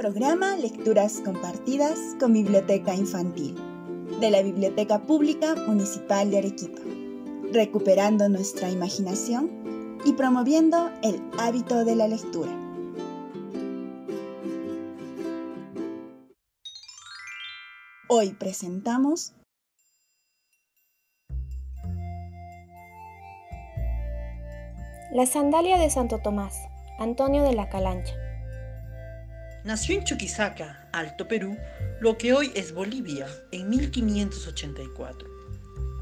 programa Lecturas Compartidas con Biblioteca Infantil de la Biblioteca Pública Municipal de Arequipa, recuperando nuestra imaginación y promoviendo el hábito de la lectura. Hoy presentamos La sandalia de Santo Tomás, Antonio de la Calancha. Nació en Chuquisaca, Alto Perú, lo que hoy es Bolivia, en 1584.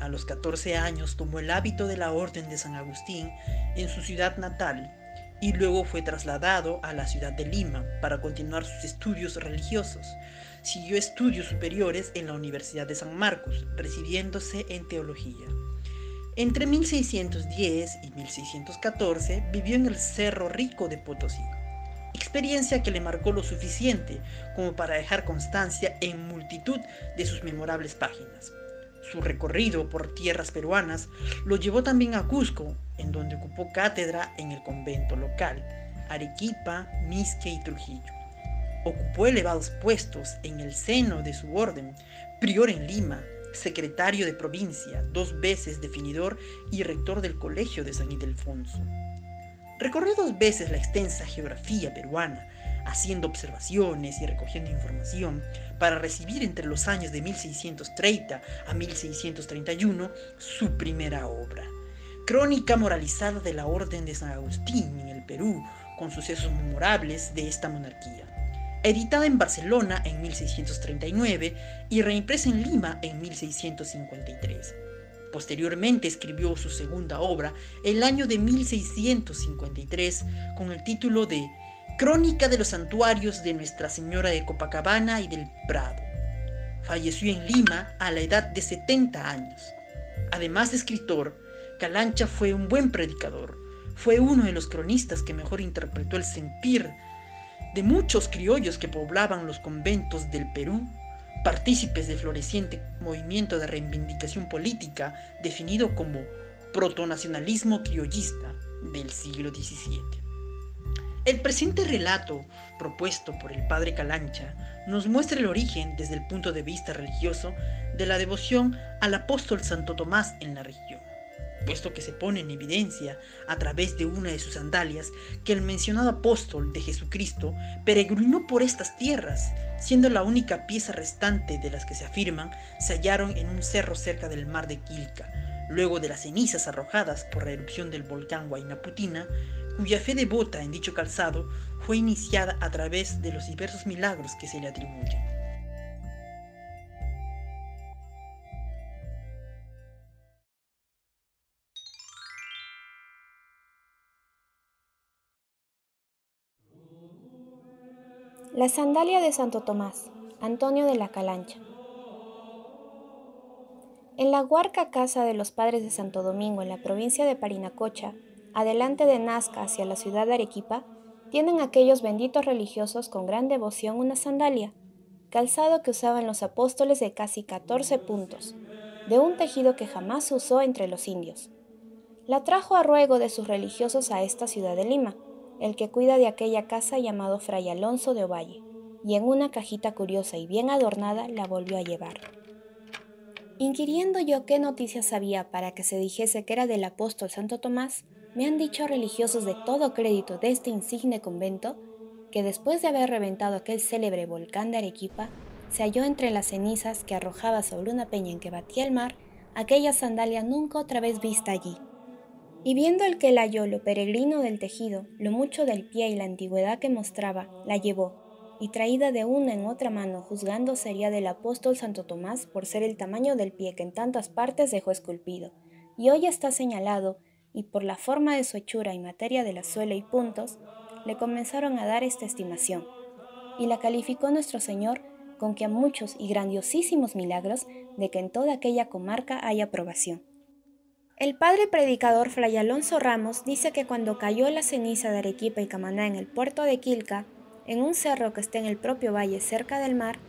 A los 14 años tomó el hábito de la Orden de San Agustín en su ciudad natal y luego fue trasladado a la ciudad de Lima para continuar sus estudios religiosos. Siguió estudios superiores en la Universidad de San Marcos, recibiéndose en teología. Entre 1610 y 1614 vivió en el Cerro Rico de Potosí experiencia que le marcó lo suficiente como para dejar constancia en multitud de sus memorables páginas. Su recorrido por tierras peruanas lo llevó también a Cusco, en donde ocupó cátedra en el convento local, Arequipa, Misque y Trujillo. Ocupó elevados puestos en el seno de su orden, prior en Lima, secretario de provincia, dos veces definidor y rector del Colegio de San Ildefonso. Recorrió dos veces la extensa geografía peruana, haciendo observaciones y recogiendo información para recibir entre los años de 1630 a 1631 su primera obra, Crónica moralizada de la Orden de San Agustín en el Perú, con sucesos memorables de esta monarquía, editada en Barcelona en 1639 y reimpresa en Lima en 1653. Posteriormente escribió su segunda obra el año de 1653 con el título de Crónica de los santuarios de Nuestra Señora de Copacabana y del Prado. Falleció en Lima a la edad de 70 años. Además de escritor, Calancha fue un buen predicador. Fue uno de los cronistas que mejor interpretó el sentir de muchos criollos que poblaban los conventos del Perú partícipes del floreciente movimiento de reivindicación política definido como protonacionalismo criollista del siglo XVII. El presente relato, propuesto por el padre Calancha, nos muestra el origen desde el punto de vista religioso de la devoción al apóstol Santo Tomás en la región puesto que se pone en evidencia a través de una de sus sandalias que el mencionado apóstol de Jesucristo peregrinó por estas tierras, siendo la única pieza restante de las que se afirman se hallaron en un cerro cerca del mar de Quilca, luego de las cenizas arrojadas por la erupción del volcán Huaynaputina, cuya fe devota en dicho calzado fue iniciada a través de los diversos milagros que se le atribuyen. La sandalia de Santo Tomás, Antonio de la Calancha. En la huarca casa de los padres de Santo Domingo en la provincia de Parinacocha, adelante de Nazca hacia la ciudad de Arequipa, tienen aquellos benditos religiosos con gran devoción una sandalia, calzado que usaban los apóstoles de casi 14 puntos, de un tejido que jamás se usó entre los indios. La trajo a ruego de sus religiosos a esta ciudad de Lima, el que cuida de aquella casa llamado Fray Alonso de Ovalle, y en una cajita curiosa y bien adornada la volvió a llevar. Inquiriendo yo qué noticias había para que se dijese que era del apóstol Santo Tomás, me han dicho religiosos de todo crédito de este insigne convento que después de haber reventado aquel célebre volcán de Arequipa, se halló entre las cenizas que arrojaba sobre una peña en que batía el mar aquella sandalia nunca otra vez vista allí, y viendo el que la halló lo peregrino del tejido, lo mucho del pie y la antigüedad que mostraba, la llevó, y traída de una en otra mano, juzgando sería del apóstol Santo Tomás por ser el tamaño del pie que en tantas partes dejó esculpido, y hoy está señalado, y por la forma de su hechura y materia de la suela y puntos, le comenzaron a dar esta estimación, y la calificó nuestro Señor con que a muchos y grandiosísimos milagros de que en toda aquella comarca hay aprobación. El padre predicador Fray Alonso Ramos dice que cuando cayó la ceniza de Arequipa y Camaná en el puerto de Quilca, en un cerro que está en el propio valle cerca del mar,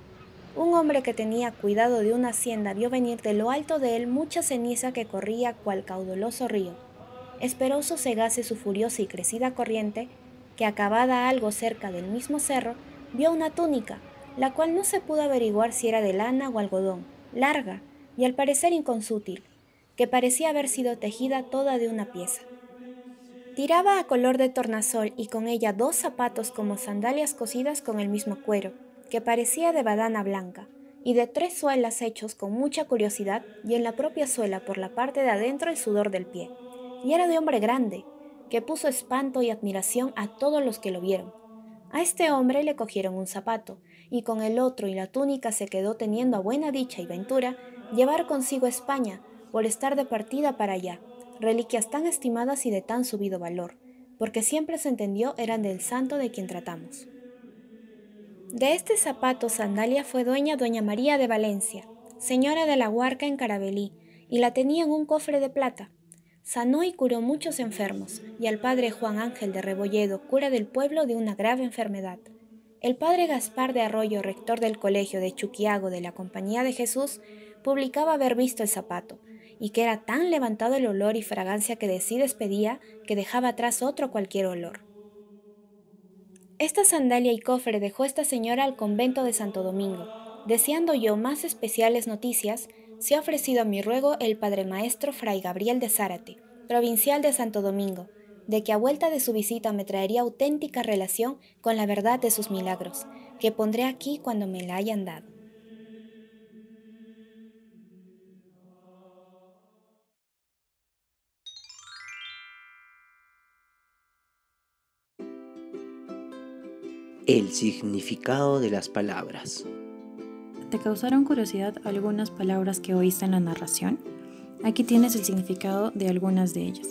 un hombre que tenía cuidado de una hacienda vio venir de lo alto de él mucha ceniza que corría cual caudaloso río. Esperó sosegase su furiosa y crecida corriente, que acabada algo cerca del mismo cerro, vio una túnica, la cual no se pudo averiguar si era de lana o algodón, larga y al parecer inconsútil, que parecía haber sido tejida toda de una pieza. Tiraba a color de tornasol y con ella dos zapatos como sandalias cosidas con el mismo cuero, que parecía de badana blanca, y de tres suelas hechos con mucha curiosidad y en la propia suela por la parte de adentro el sudor del pie. Y era de hombre grande, que puso espanto y admiración a todos los que lo vieron. A este hombre le cogieron un zapato, y con el otro y la túnica se quedó teniendo a buena dicha y ventura llevar consigo a España por estar de partida para allá, reliquias tan estimadas y de tan subido valor, porque siempre se entendió eran del santo de quien tratamos. De este zapato sandalia fue dueña doña María de Valencia, señora de la Huarca en Carabelí, y la tenía en un cofre de plata. Sanó y curó muchos enfermos, y al padre Juan Ángel de Rebolledo, cura del pueblo de una grave enfermedad. El padre Gaspar de Arroyo, rector del colegio de Chuquiago de la Compañía de Jesús, publicaba haber visto el zapato, y que era tan levantado el olor y fragancia que de sí despedía que dejaba atrás otro cualquier olor. Esta sandalia y cofre dejó esta señora al convento de Santo Domingo. Deseando yo más especiales noticias, se ha ofrecido a mi ruego el padre maestro Fray Gabriel de Zárate, provincial de Santo Domingo, de que a vuelta de su visita me traería auténtica relación con la verdad de sus milagros, que pondré aquí cuando me la hayan dado. El significado de las palabras. ¿Te causaron curiosidad algunas palabras que oíste en la narración? Aquí tienes el significado de algunas de ellas.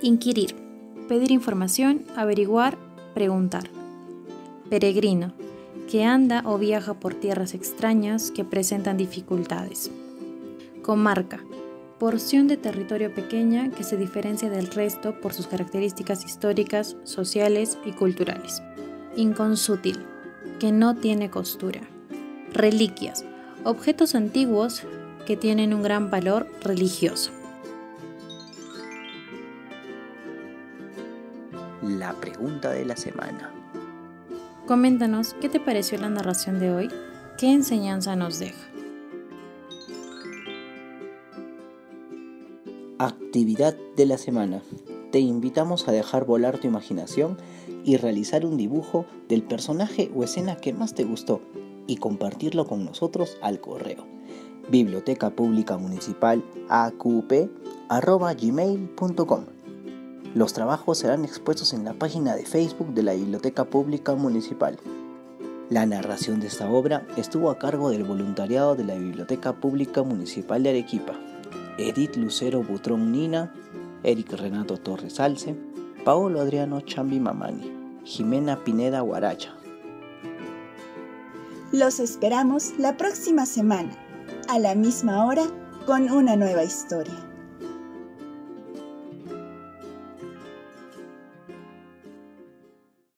Inquirir, pedir información, averiguar, preguntar. Peregrino, que anda o viaja por tierras extrañas que presentan dificultades. Comarca, porción de territorio pequeña que se diferencia del resto por sus características históricas, sociales y culturales inconsútil, que no tiene costura. Reliquias, objetos antiguos que tienen un gran valor religioso. La pregunta de la semana. Coméntanos qué te pareció la narración de hoy, qué enseñanza nos deja. Actividad de la semana te invitamos a dejar volar tu imaginación y realizar un dibujo del personaje o escena que más te gustó y compartirlo con nosotros al correo biblioteca pública municipal gmail.com Los trabajos serán expuestos en la página de Facebook de la Biblioteca Pública Municipal. La narración de esta obra estuvo a cargo del voluntariado de la Biblioteca Pública Municipal de Arequipa. Edith Lucero Butrón Nina, Eric Renato Torres Alce, Paolo Adriano Chambi Mamani, Jimena Pineda Guaracha. Los esperamos la próxima semana, a la misma hora, con una nueva historia.